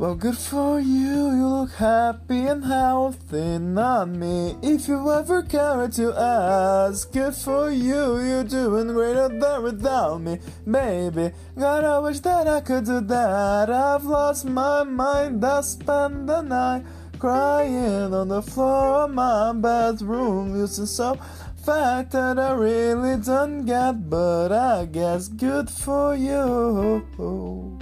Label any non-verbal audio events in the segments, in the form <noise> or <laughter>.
Well, good for you, you look happy and healthy, not me. If you ever care to ask, good for you, you're doing greater than without me, baby. God, I wish that I could do that. I've lost my mind, I spend the night crying on the floor of my bedroom, using some fact that I really don't get, but I guess good for you.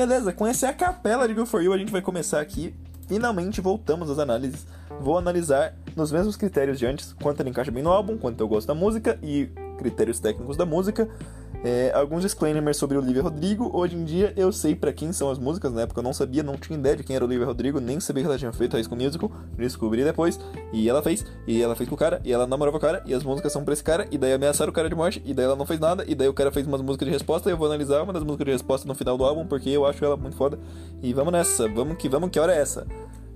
Beleza, essa é a capela de Good For You, a gente vai começar aqui. Finalmente voltamos às análises. Vou analisar nos mesmos critérios de antes, quanto ele encaixa bem no álbum, quanto eu gosto da música e critérios técnicos da música. É, alguns disclaimers sobre o Olivia Rodrigo. Hoje em dia eu sei para quem são as músicas, na época eu não sabia, não tinha ideia de quem era o Olivia Rodrigo, nem sabia que ela tinha feito High School Musical. Descobri depois, e ela fez, e ela fez com o cara, e ela namorava o cara, e as músicas são pra esse cara, e daí ameaçaram o cara de morte, e daí ela não fez nada, e daí o cara fez umas músicas de resposta, e eu vou analisar uma das músicas de resposta no final do álbum, porque eu acho ela muito foda. E vamos nessa, vamos que vamos, que hora é essa?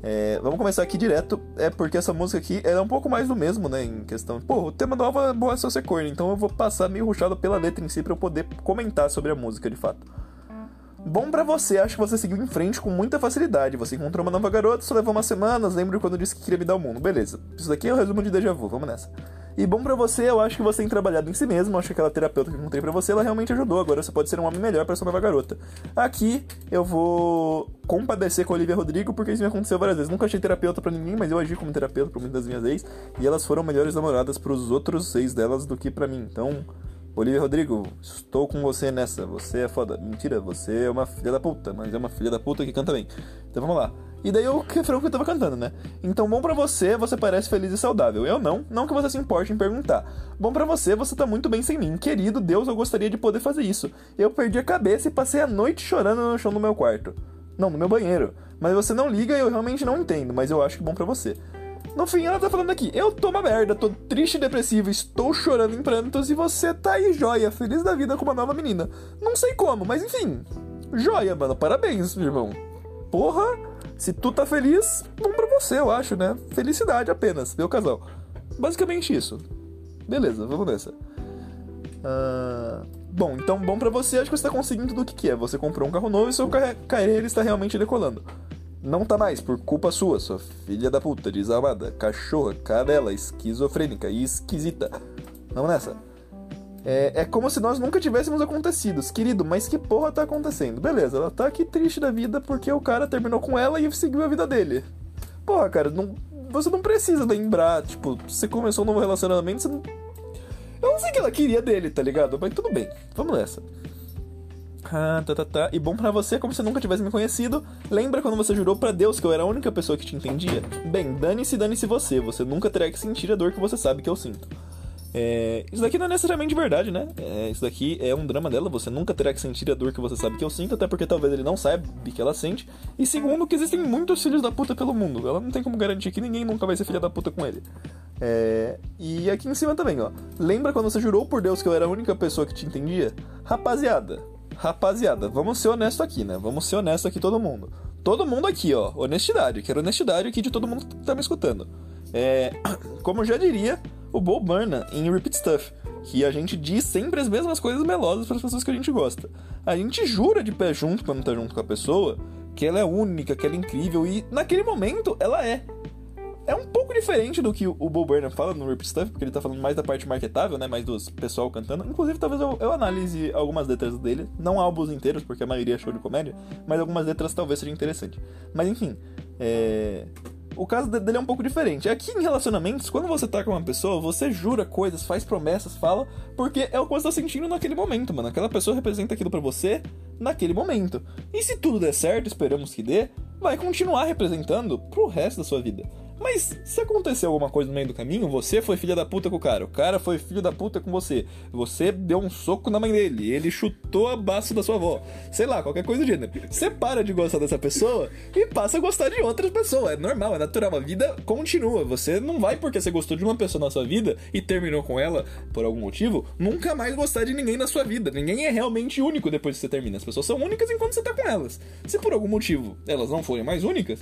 É, vamos começar aqui direto, é porque essa música aqui é um pouco mais do mesmo, né? Em questão. Pô, o tema do álbum é boa se você corno, então eu vou passar meio ruxado pela letra em si pra eu poder comentar sobre a música de fato. Bom pra você, acho que você seguiu em frente com muita facilidade. Você encontrou uma nova garota, só levou umas semanas, lembro quando disse que queria me dar o mundo. Beleza, isso daqui é o resumo de Deja Vu, vamos nessa. E bom pra você, eu acho que você tem trabalhado em si mesmo, acho que aquela terapeuta que eu encontrei pra você, ela realmente ajudou, agora você pode ser um homem melhor pra sua nova garota. Aqui eu vou compadecer com a Olivia Rodrigo, porque isso me aconteceu várias vezes. Nunca achei terapeuta pra ninguém, mas eu agi como terapeuta pra muitas das minhas ex, e elas foram melhores namoradas pros outros ex delas do que pra mim. Então, Olivia Rodrigo, estou com você nessa. Você é foda. Mentira, você é uma filha da puta, mas é uma filha da puta que canta bem. Então vamos lá. E daí o refrão que eu tava cantando, né? Então, bom pra você, você parece feliz e saudável. Eu não, não que você se importe em perguntar. Bom pra você, você tá muito bem sem mim. Querido Deus, eu gostaria de poder fazer isso. Eu perdi a cabeça e passei a noite chorando no chão do meu quarto. Não, no meu banheiro. Mas você não liga e eu realmente não entendo, mas eu acho que bom pra você. No fim, ela tá falando aqui: eu tô uma merda, tô triste e depressivo, estou chorando em prantos e você tá aí, joia, feliz da vida com uma nova menina. Não sei como, mas enfim. Joia, mano, parabéns, irmão. Porra, se tu tá feliz, bom pra você, eu acho, né? Felicidade apenas, meu casal. Basicamente isso. Beleza, vamos nessa. Uh, bom, então bom pra você, acho que você tá conseguindo tudo o que, que é. Você comprou um carro novo e seu carreira está realmente decolando. Não tá mais, por culpa sua, sua filha da puta, desamada, cachorra, cadela, esquizofrênica e esquisita. Vamos nessa. É, é como se nós nunca tivéssemos acontecido. Querido, mas que porra tá acontecendo? Beleza, ela tá aqui triste da vida porque o cara terminou com ela e seguiu a vida dele. Porra, cara, não, você não precisa lembrar, tipo, você começou um novo relacionamento, você não... Eu não sei o que ela queria dele, tá ligado? Mas tudo bem, vamos nessa. Ah, tá, tá, tá. E bom para você, como se nunca tivesse me conhecido. Lembra quando você jurou para Deus que eu era a única pessoa que te entendia? Bem, dane-se, dane-se você. Você nunca terá que sentir a dor que você sabe que eu sinto. É, isso daqui não é necessariamente verdade, né? É, isso daqui é um drama dela. Você nunca terá que sentir a dor que você sabe que eu sinto, até porque talvez ele não saiba que ela sente. E segundo, que existem muitos filhos da puta pelo mundo. Ela não tem como garantir que ninguém nunca vai ser filha da puta com ele. É, e aqui em cima também, ó. Lembra quando você jurou por Deus que eu era a única pessoa que te entendia? Rapaziada, rapaziada, vamos ser honesto aqui, né? Vamos ser honesto aqui todo mundo. Todo mundo aqui, ó. Honestidade. Quero honestidade aqui de todo mundo que tá me escutando. É, <clears throat> como já diria o Bo Burnham em Repeat Stuff, que a gente diz sempre as mesmas coisas melosas para as pessoas que a gente gosta. A gente jura de pé junto quando tá junto com a pessoa que ela é única, que ela é incrível e naquele momento ela é. É um pouco diferente do que o Bo Burnham fala no Rip Stuff, porque ele tá falando mais da parte marketável, né? Mais dos pessoal cantando. Inclusive, talvez eu, eu analise algumas letras dele, não álbuns inteiros, porque a maioria é show de comédia, mas algumas letras talvez seja interessante. Mas enfim, é... O caso dele é um pouco diferente. Aqui em relacionamentos, quando você tá com uma pessoa, você jura coisas, faz promessas, fala, porque é o que você tá sentindo naquele momento, mano. Aquela pessoa representa aquilo para você naquele momento. E se tudo der certo, esperamos que dê, vai continuar representando pro resto da sua vida. Mas se aconteceu alguma coisa no meio do caminho, você foi filha da puta com o cara, o cara foi filho da puta com você, você deu um soco na mãe dele, ele chutou a baço da sua avó, sei lá, qualquer coisa do gênero. Você para de gostar dessa pessoa e passa a gostar de outras pessoas. É normal, é natural, a vida continua. Você não vai porque você gostou de uma pessoa na sua vida e terminou com ela por algum motivo, nunca mais gostar de ninguém na sua vida. Ninguém é realmente único depois que você termina. As pessoas são únicas enquanto você tá com elas. Se por algum motivo elas não forem mais únicas,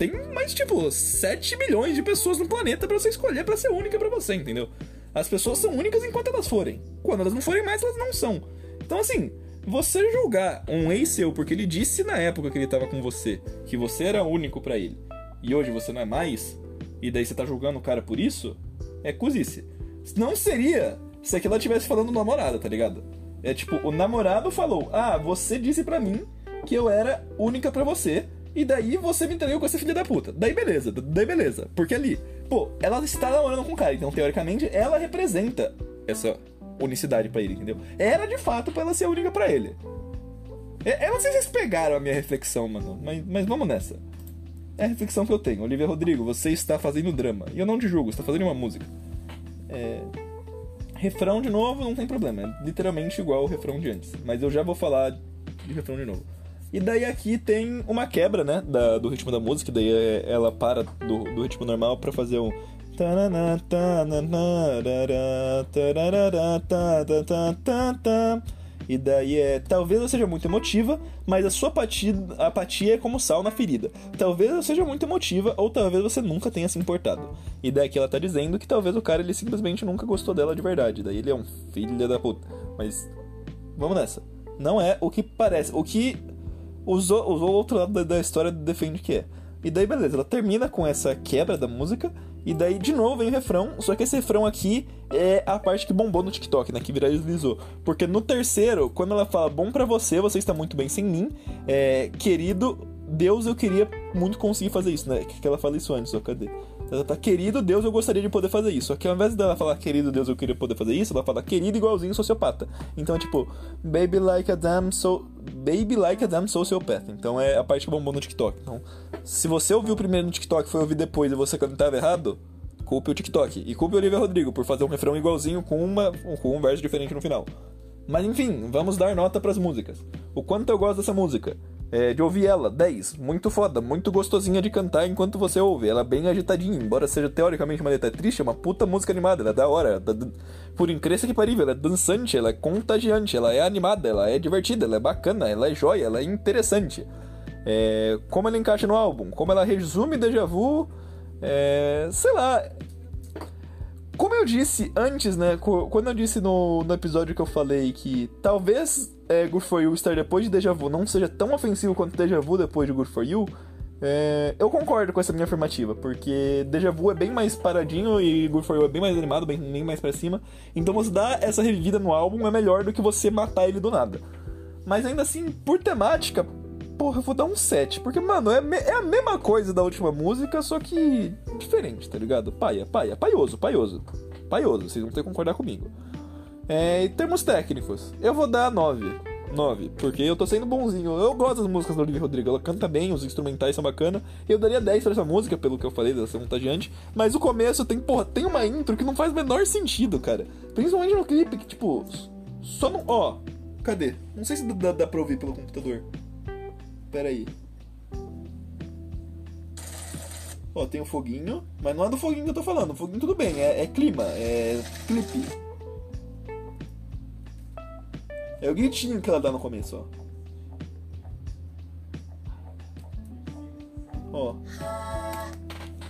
tem mais, tipo, 7 milhões de pessoas no planeta para você escolher para ser única para você, entendeu? As pessoas são únicas enquanto elas forem. Quando elas não forem mais, elas não são. Então, assim, você julgar um ex seu porque ele disse na época que ele tava com você que você era único para ele e hoje você não é mais, e daí você tá julgando o cara por isso, é cozice. Não seria se aquilo estivesse falando namorada, tá ligado? É tipo, o namorado falou: Ah, você disse pra mim que eu era única para você, e daí você me entregou com essa filha da puta. Daí beleza, daí beleza. Porque ali, pô, ela está namorando com o cara, então teoricamente ela representa essa unicidade para ele, entendeu? Era de fato pra ela ser única para ele. Eu não sei se vocês pegaram a minha reflexão, mano, mas, mas vamos nessa. É a reflexão que eu tenho. Olivia Rodrigo, você está fazendo drama. E eu não te julgo, você está fazendo uma música. É... Refrão de novo, não tem problema. É literalmente igual o refrão de antes. Mas eu já vou falar de refrão de novo. E daí aqui tem uma quebra, né, da, do ritmo da música, daí é, ela para do, do ritmo normal para fazer um e daí é, talvez eu seja muito emotiva, mas a sua apatia, apatia é como sal na ferida. Talvez eu seja muito emotiva, ou talvez você nunca tenha se importado. E daí ela tá dizendo que talvez o cara ele simplesmente nunca gostou dela de verdade. Daí ele é um filho da puta. Mas vamos nessa. Não é o que parece. O que os, os outro lado da, da história defende que é. E daí, beleza, ela termina com essa quebra da música. E daí, de novo, vem o refrão. Só que esse refrão aqui é a parte que bombou no TikTok, né? Que viralizou. Porque no terceiro, quando ela fala bom para você, você está muito bem sem mim. É, querido, Deus, eu queria muito conseguir fazer isso, né? Que ela fala isso antes, ó, cadê? Ela tá, querido Deus, eu gostaria de poder fazer isso. Só que ao invés dela falar, querido Deus, eu queria poder fazer isso, ela fala, querido igualzinho sociopata. Então é tipo, baby like a damn so... Baby like a damn sociopath. Então é a parte que bombou no TikTok. Então, se você ouviu primeiro no TikTok e foi ouvir depois e você cantava errado, culpe o TikTok. E culpe o Olivia Rodrigo por fazer um refrão igualzinho com, uma, com um verso diferente no final. Mas enfim, vamos dar nota para as músicas. O quanto eu gosto dessa música? É, de ouvir ela, 10. Muito foda, muito gostosinha de cantar enquanto você ouve. Ela é bem agitadinha, embora seja teoricamente uma letra triste, é uma puta música animada, ela é da hora. Da, por incrível que parível, ela é dançante, ela é contagiante, ela é animada, ela é divertida, ela é bacana, ela é joia, ela é interessante. É, como ela encaixa no álbum, como ela resume Deja Vu, é, sei lá. Como eu disse antes, né? Quando eu disse no, no episódio que eu falei que talvez é, Good For You estar depois de Deja Vu não seja tão ofensivo quanto Deja Vu depois de Good For You, é, eu concordo com essa minha afirmativa, porque Deja Vu é bem mais paradinho e Good For You é bem mais animado, bem, bem mais pra cima. Então você dar essa revivida no álbum é melhor do que você matar ele do nada. Mas ainda assim, por temática, porra, eu vou dar um 7. Porque, mano, é, é a mesma coisa da última música, só que diferente, tá ligado? Paia, paia, paioso, paioso. Paioso, vocês vão ter que concordar comigo. É, em termos técnicos, eu vou dar 9. 9, porque eu tô sendo bonzinho. Eu gosto das músicas da Olivia Rodrigo, ela canta bem, os instrumentais são bacana. Eu daria 10 pra essa música, pelo que eu falei, dessa contagiante. Mas o começo tem, porra, tem uma intro que não faz o menor sentido, cara. Principalmente no clipe, que tipo, só não. Ó, cadê? Não sei se dá, dá pra ouvir pelo computador. Pera aí. Ó, tem o foguinho, mas não é do foguinho que eu tô falando. O foguinho tudo bem, é, é clima, é clipe. É o gritinho que ela dá no começo, ó. Ó.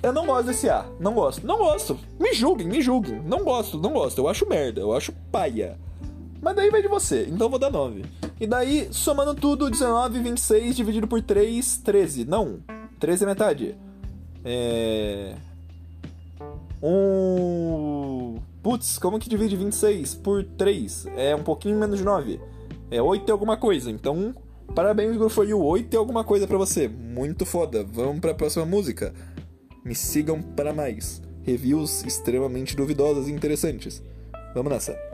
Eu não gosto desse A. Não gosto. Não gosto. Me julguem, me julguem. Não gosto, não gosto. Eu acho merda. Eu acho paia. Mas daí vai de você. Então eu vou dar 9. E daí, somando tudo, 19, 26 dividido por 3, 13. Não. 13 é metade. É. Um. Putz, como que divide 26 por 3? É um pouquinho menos de 9. É 8 e alguma coisa. Então, parabéns, For You. 8 e alguma coisa para você. Muito foda. Vamos para a próxima música. Me sigam para mais. Reviews extremamente duvidosas e interessantes. Vamos nessa.